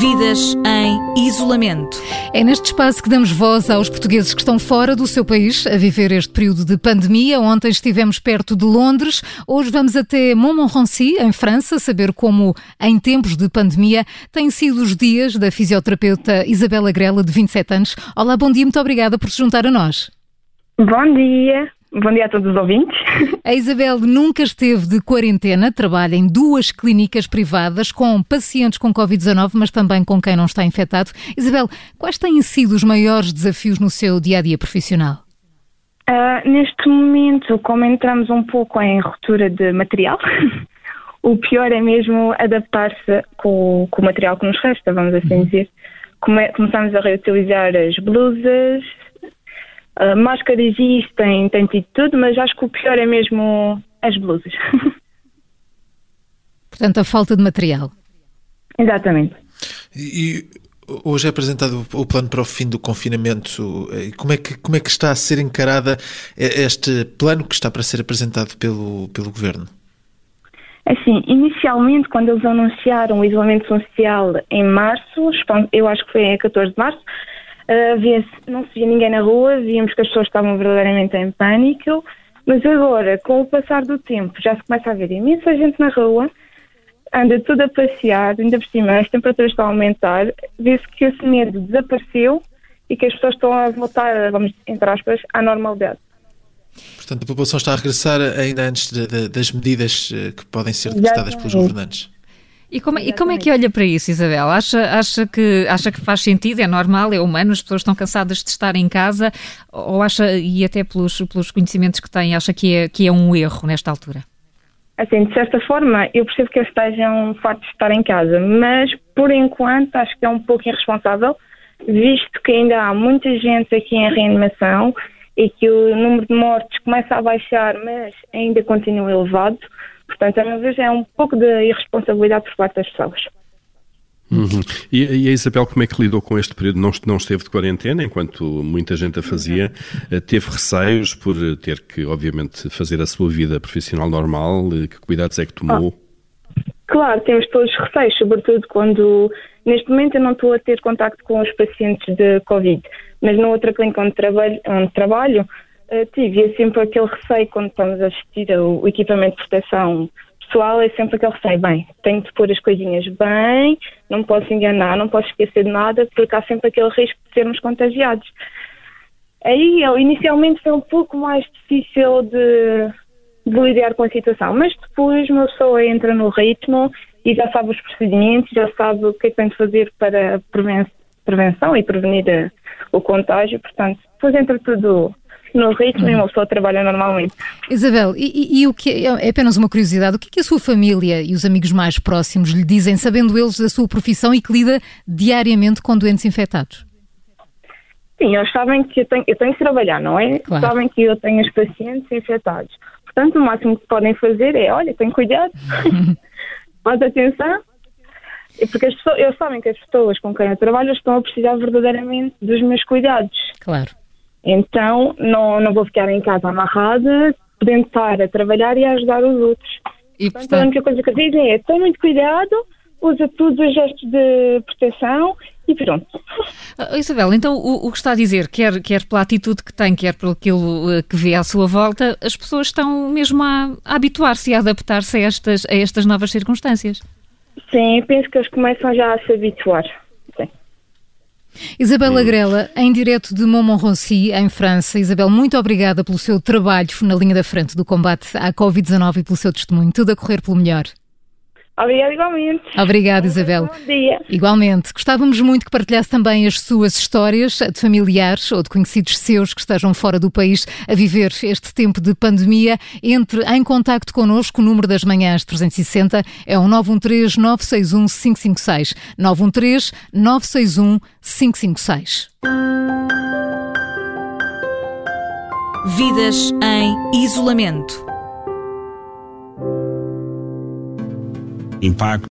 Vidas em isolamento. É neste espaço que damos voz aos portugueses que estão fora do seu país a viver este período de pandemia. Ontem estivemos perto de Londres, hoje vamos até Montmorency, em França, saber como, em tempos de pandemia, têm sido os dias da fisioterapeuta Isabela Grela, de 27 anos. Olá, bom dia, muito obrigada por se juntar a nós. Bom dia. Bom dia a todos os ouvintes. A Isabel nunca esteve de quarentena, trabalha em duas clínicas privadas com pacientes com Covid-19, mas também com quem não está infectado. Isabel, quais têm sido os maiores desafios no seu dia a dia profissional? Uh, neste momento, como entramos um pouco em ruptura de material, o pior é mesmo adaptar-se com, com, o material que nos resta, vamos assim uhum. dizer. Come, começamos a reutilizar as blusas, Uh, máscara existe, tem, tem tido tudo, mas acho que o pior é mesmo as blusas. Portanto, a falta de material. Exatamente. E, hoje é apresentado o plano para o fim do confinamento. Como é que, como é que está a ser encarada este plano que está para ser apresentado pelo, pelo Governo? Assim, inicialmente, quando eles anunciaram o isolamento social em março, eu acho que foi a 14 de março, Uh, não se via ninguém na rua, víamos que as pessoas estavam verdadeiramente em pânico, mas agora, com o passar do tempo, já se começa a ver imensa gente na rua, anda tudo a passear, ainda por cima as temperaturas estão a aumentar, vê-se que esse medo desapareceu e que as pessoas estão a voltar, vamos, entre aspas, à normalidade. Portanto, a população está a regressar ainda antes de, de, das medidas eh, que podem ser decretadas pelos governantes. E como, e como, é que olha para isso, Isabel? Acha, acha, que, acha que faz sentido, é normal, é humano, as pessoas estão cansadas de estar em casa, ou acha, e até pelos, pelos conhecimentos que tem, acha que é, que é um erro nesta altura? Assim, de certa forma, eu percebo que eles estejam fartos de estar em casa, mas por enquanto acho que é um pouco irresponsável, visto que ainda há muita gente aqui em reanimação e que o número de mortes começa a baixar, mas ainda continua elevado. Portanto, a meu ver, é um pouco de irresponsabilidade por parte das pessoas. Uhum. E, e, a Isabel, como é que lidou com este período? Não, não esteve de quarentena, enquanto muita gente a fazia. Eh, teve receios por ter que, obviamente, fazer a sua vida profissional normal? Eh, que cuidados é que tomou? Ah, claro, temos todos os receios, sobretudo quando, neste momento, eu não estou a ter contacto com os pacientes de Covid, mas na outra clínica onde trabalho, onde trabalho Uh, tive, é sempre aquele receio quando estamos a assistir ao equipamento de proteção pessoal, é sempre aquele receio, bem, tenho de pôr as coisinhas bem, não posso enganar, não posso esquecer de nada, porque há sempre aquele risco de sermos contagiados. Aí, inicialmente foi um pouco mais difícil de, de lidar com a situação, mas depois uma pessoa entra no ritmo e já sabe os procedimentos, já sabe o que é que tem de fazer para prevenção e prevenir eh, o contágio, portanto, depois entra tudo no ritmo e uma pessoa trabalha normalmente. Isabel, e, e, o que é, é apenas uma curiosidade, o que, é que a sua família e os amigos mais próximos lhe dizem, sabendo eles da sua profissão e que lida diariamente com doentes infectados? Sim, eles sabem que eu tenho, eu tenho que trabalhar, não é? Claro. Sabem que eu tenho os pacientes infectados. Portanto, o máximo que podem fazer é, olha, tenho cuidado, mais atenção, porque as pessoas, eles sabem que as pessoas com quem eu trabalho estão a precisar verdadeiramente dos meus cuidados. Claro. Então, não, não vou ficar em casa amarrada, podendo estar a trabalhar e a ajudar os outros. E, portanto, portanto, a única coisa que eu digo é: tenha muito cuidado, usa todos os gestos de proteção e pronto. Uh, Isabel, então o, o, que está a dizer, quer, quer pela atitude que tem, quer pelo aquilo uh, que vê à sua volta, as pessoas estão mesmo a, a habituar-se e a adaptar-se a estas, a estas novas circunstâncias? Sim, penso que eles começam já a se habituar. Isabela Grela, em direto de Montmorency, em França. Isabel, muito obrigada pelo seu trabalho na linha da frente do combate à Covid-19 e pelo seu testemunho. Tudo a correr pelo melhor. Obrigada igualmente. Obrigada, Isabel. Bom dia. Igualmente. Gostávamos muito que partilhasse também as suas histórias de familiares ou de conhecidos seus que estejam fora do país a viver este tempo de pandemia. Entre em contacto connosco. O número das manhãs 360 é o 913 961 556. 913 961 556. Vidas em isolamento. Impacto